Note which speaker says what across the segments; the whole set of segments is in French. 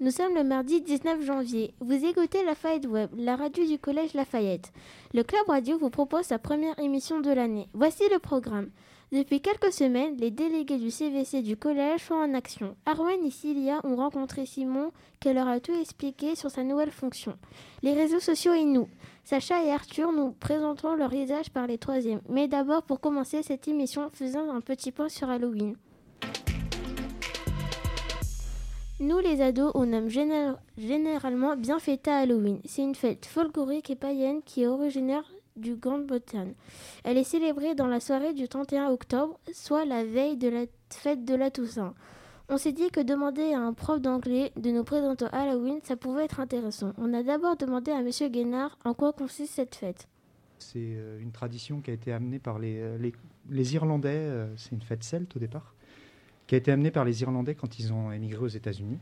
Speaker 1: nous sommes le mardi 19 janvier. Vous écoutez Lafayette Web, la radio du collège Lafayette. Le Club Radio vous propose sa première émission de l'année. Voici le programme. Depuis quelques semaines, les délégués du CVC du collège sont en action. Arwen et Cilia ont rencontré Simon, qui leur a tout expliqué sur sa nouvelle fonction. Les réseaux sociaux et nous. Sacha et Arthur nous présenteront leur visage par les troisièmes. Mais d'abord, pour commencer cette émission, faisons un petit point sur Halloween. Nous, les ados, on aime généralement bien Halloween. C'est une fête folklorique et païenne qui est originaire du Grande-Bretagne. Elle est célébrée dans la soirée du 31 octobre, soit la veille de la fête de la Toussaint. On s'est dit que demander à un prof d'anglais de nous présenter Halloween, ça pouvait être intéressant. On a d'abord demandé à M. Guénard en quoi consiste cette fête.
Speaker 2: C'est euh, une tradition qui a été amenée par les, euh, les, Irlandais, euh, c'est une fête celte au départ, qui a été amenée par les Irlandais quand ils ont émigré aux États-Unis.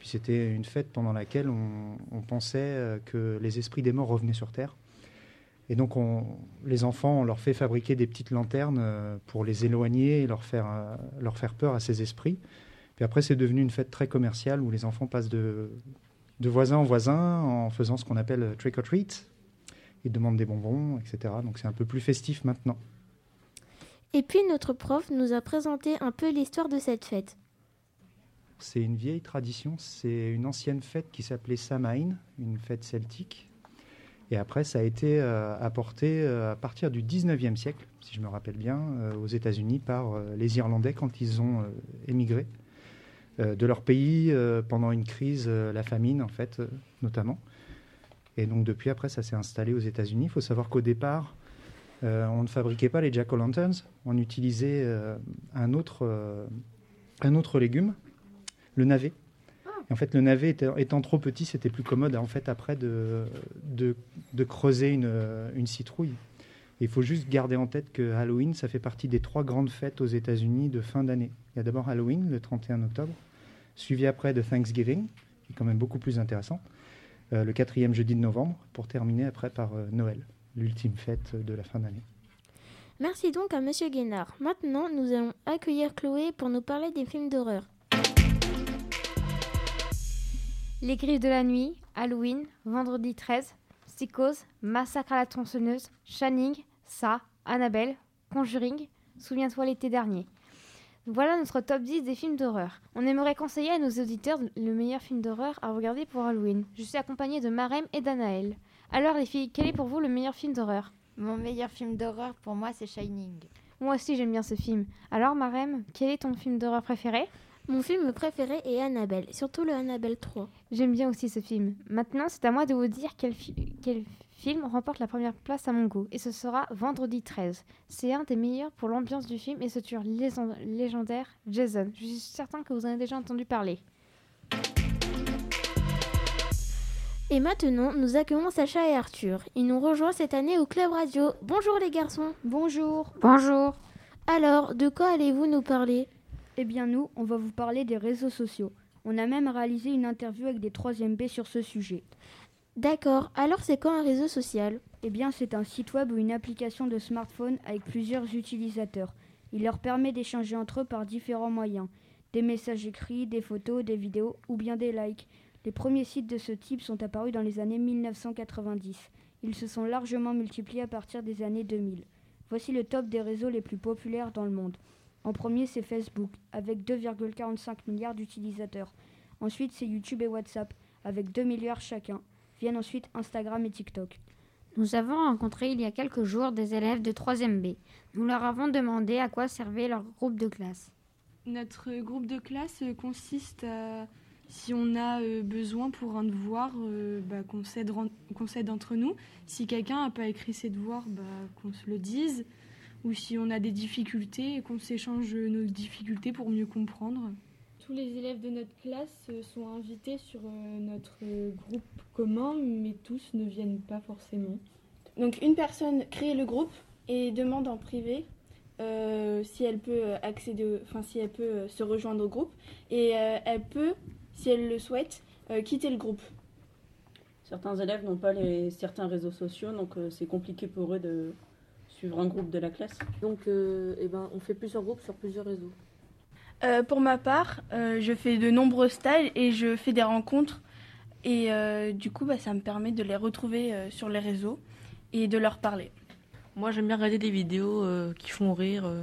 Speaker 2: Puis c'était une fête pendant laquelle on, on pensait que les esprits des morts revenaient sur Terre et donc, les enfants, on leur fait fabriquer des petites lanternes euh, pour les éloigner et leur faire, euh, leur faire peur à ces esprits. Puis après, c'est devenu une fête très commerciale où les enfants passent de, de voisin en voisin en faisant ce qu'on appelle trick or treat. Ils demandent des bonbons, etc. Donc c'est un peu plus festif maintenant.
Speaker 1: Et puis notre prof nous a présenté un peu l'histoire de cette fête.
Speaker 2: C'est une vieille tradition, c'est une ancienne fête qui s'appelait Samhain, une fête celtique, et après, ça a été euh, apporté euh, à partir du 19e siècle, si je me rappelle bien, euh, aux États-Unis par les Irlandais quand ils ont émigré de leur pays pendant une crise, la famine en fait, notamment. Et donc depuis, après, ça s'est installé aux États-Unis. Il faut savoir qu'au départ, on ne fabriquait pas les jack-o'-lanterns, on utilisait un, autre, un autre légume, le navet en fait, le navet étant, trop petit, c'était plus commode en fait après de, de, creuser une, une citrouille. il faut juste garder en tête que Halloween, ça fait partie des trois grandes fêtes aux États-Unis de fin d'année. Il y a d'abord Halloween, le 31 octobre, suivi après de Thanksgiving, qui est quand même beaucoup plus intéressant, euh, le quatrième jeudi de novembre, pour terminer après par euh, Noël, l'ultime fête de la fin d'année.
Speaker 1: Merci donc à Monsieur Guénard. Maintenant, nous allons accueillir Chloé pour nous parler des films d'horreur.
Speaker 3: Les Griffes de la Nuit, Halloween, Vendredi 13, Psychose, Massacre à la tronçonneuse, Shining, Ça, Annabelle, Conjuring, Souviens-toi l'été dernier. Voilà notre top 10 des films d'horreur. On aimerait conseiller à nos auditeurs le meilleur film d'horreur à regarder pour Halloween. Je suis accompagnée de Marem et d'Anaël. Alors les filles, quel est pour vous le meilleur film d'horreur?
Speaker 4: Mon meilleur film d'horreur pour moi c'est Shining.
Speaker 3: Moi aussi j'aime bien ce film. Alors Marem, quel est ton film d'horreur préféré?
Speaker 1: Mon film préféré est Annabelle, surtout le Annabelle 3.
Speaker 3: J'aime bien aussi ce film. Maintenant, c'est à moi de vous dire quel, film remporte la première place à mon goût. Et ce sera Vendredi 13. C'est un des meilleurs pour l'ambiance du film et ce tueur légendaire, Jason. Je suis certain que vous en avez déjà entendu parler.
Speaker 1: Et maintenant, nous accueillons Sacha et Arthur. Ils nous rejoignent cette année au Club Radio. Bonjour les garçons.
Speaker 5: Bonjour.
Speaker 3: Bonjour.
Speaker 1: Alors, de quoi allez-vous nous parler?
Speaker 5: Eh bien nous, on va vous parler des réseaux sociaux. On a même réalisé une interview avec des 3e B sur ce sujet.
Speaker 1: D'accord, alors c'est quoi un réseau social?
Speaker 5: Eh bien c'est un site web ou une application de smartphone avec plusieurs utilisateurs. Il leur permet d'échanger entre eux par différents moyens. Des messages écrits, des photos, des vidéos ou bien des likes. Les premiers sites de ce type sont apparus dans les années 1990. Ils se sont largement multipliés à partir des années 2000. Voici le top des réseaux les plus populaires dans le monde. En premier, c'est Facebook, avec 2,45 milliards d'utilisateurs. Ensuite, c'est YouTube et WhatsApp, avec 2 milliards chacun. Viennent ensuite Instagram et TikTok.
Speaker 3: Nous avons rencontré il y a quelques jours des élèves de 3e B. Nous leur avons demandé à quoi servait leur groupe de classe.
Speaker 6: Notre groupe de classe consiste à, si on a euh, besoin pour un devoir, euh, bah, qu'on s'aide entre nous. Si quelqu'un n'a pas écrit ses devoirs, bah, qu'on se le dise ou si on a des difficultés qu'on s'échange nos difficultés pour mieux comprendre.
Speaker 7: Tous les élèves de notre classe sont invités sur euh, notre groupe commun, mais tous ne viennent pas forcément.
Speaker 8: Donc une personne crée le groupe et demande en privé euh, si elle peut accéder, enfin si elle peut se rejoindre au groupe et euh, elle peut, si elle le souhaite, quitter le groupe.
Speaker 9: Certains élèves n'ont pas les, certains réseaux sociaux, donc c'est compliqué pour eux de, suivre un groupe de la classe
Speaker 10: Donc, euh, eh ben, on fait plusieurs groupes sur plusieurs réseaux.
Speaker 8: Euh, pour ma part, euh, je fais de nombreux stages et je fais des rencontres. Et euh, du coup, bah, ça me permet de les retrouver euh, sur les réseaux et de leur parler.
Speaker 10: Moi, j'aime bien regarder des vidéos euh, qui font rire, euh,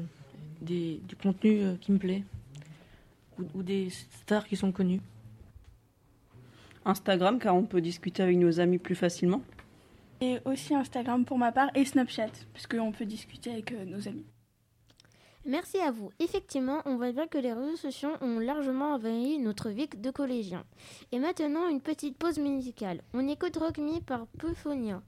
Speaker 10: des, du contenu euh, qui me plaît, ou, ou des stars qui sont connues.
Speaker 9: Instagram, car on peut discuter avec nos amis plus facilement.
Speaker 8: Et aussi Instagram pour ma part et Snapchat, parce qu'on peut discuter avec euh, nos amis.
Speaker 1: Merci à vous. Effectivement, on voit bien que les réseaux sociaux ont largement envahi notre vie de collégiens. Et maintenant, une petite pause musicale. On écoute Rock Me par Puphonia.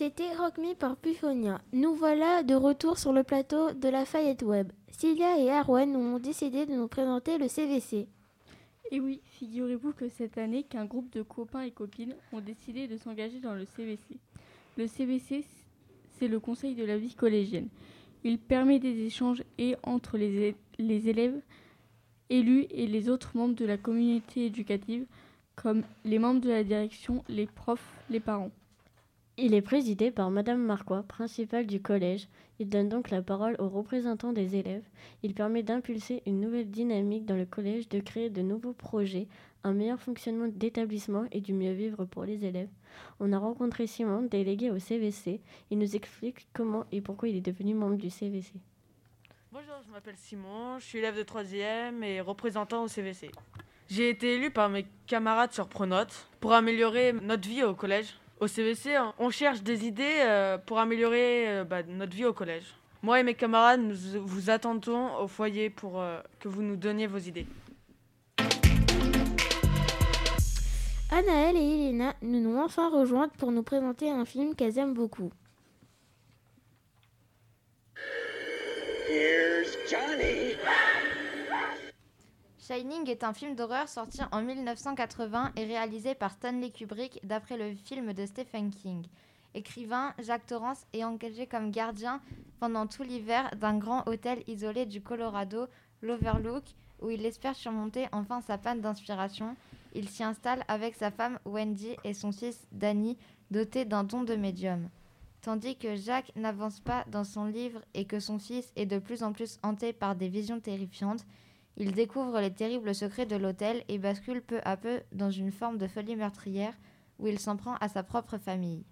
Speaker 1: C'était Rock Me par Puphonia. Nous voilà de retour sur le plateau de la Fayette Web. Cilia et Arwen ont décidé de nous présenter le CVC.
Speaker 11: Et oui, figurez-vous que cette année, qu'un groupe de copains et copines ont décidé de s'engager dans le CVC. Le CVC, c'est le conseil de la vie collégienne. Il permet des échanges et entre les élèves élus et les autres membres de la communauté éducative, comme les membres de la direction, les profs, les parents.
Speaker 12: Il est présidé par Madame Marquois, principale du collège. Il donne donc la parole aux représentants des élèves. Il permet d'impulser une nouvelle dynamique dans le collège, de créer de nouveaux projets, un meilleur fonctionnement d'établissement et du mieux vivre pour les élèves. On a rencontré Simon, délégué au CVC. Il nous explique comment et pourquoi il est devenu membre du CVC.
Speaker 13: Bonjour, je m'appelle Simon, je suis élève de 3e et représentant au CVC. J'ai été élu par mes camarades sur Pronote pour améliorer notre vie au collège. Au CVC, on cherche des idées euh, pour améliorer euh, bah, notre vie au collège. Moi et mes camarades, nous vous attendons au foyer pour euh, que vous nous donniez vos idées.
Speaker 1: Anaël et Elena nous ont enfin rejointes pour nous présenter un film qu'elles aiment beaucoup.
Speaker 14: Here's Johnny.
Speaker 4: Shining est un film d'horreur sorti en 1980 et réalisé par Stanley Kubrick d'après le film de Stephen King. Écrivain, Jacques Torrance est engagé comme gardien pendant tout l'hiver d'un grand hôtel isolé du Colorado, l'Overlook, où il espère surmonter enfin sa panne d'inspiration. Il s'y installe avec sa femme Wendy et son fils Danny, doté d'un don de médium. Tandis que Jacques n'avance pas dans son livre et que son fils est de plus en plus hanté par des visions terrifiantes, il découvre les terribles secrets de l'hôtel et bascule peu à peu dans une forme de folie meurtrière où il s'en prend à sa propre famille.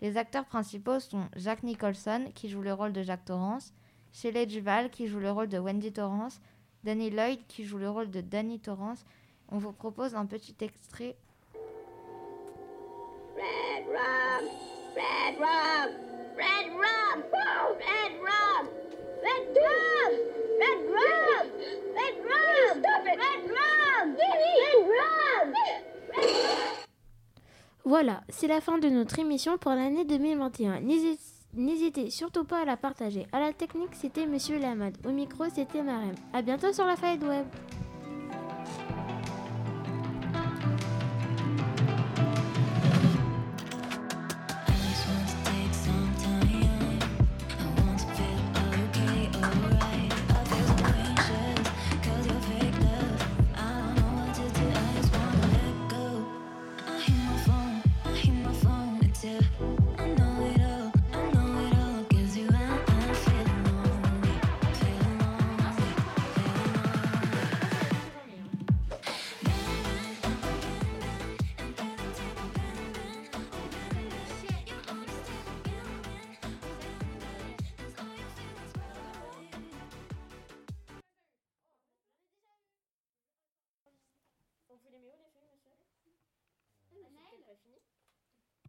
Speaker 4: Les acteurs principaux sont Jack Nicholson qui joue le rôle de Jack Torrance, Shelley Duval qui joue le rôle de Wendy Torrance, Danny Lloyd qui joue le rôle de Danny Torrance. On vous propose un petit extrait.
Speaker 14: Red rum, red rum, red rum, red rum, red rum, red rum, red rum. Stop it. Red rum, red rum.
Speaker 1: Voilà, c'est la fin de notre émission pour l'année 2021. N'hési- N'hésitez surtout pas à la partager. À la technique, c'était Monsieur Lamad. Au micro, c'était Marem. À bientôt sur la Fayette Web.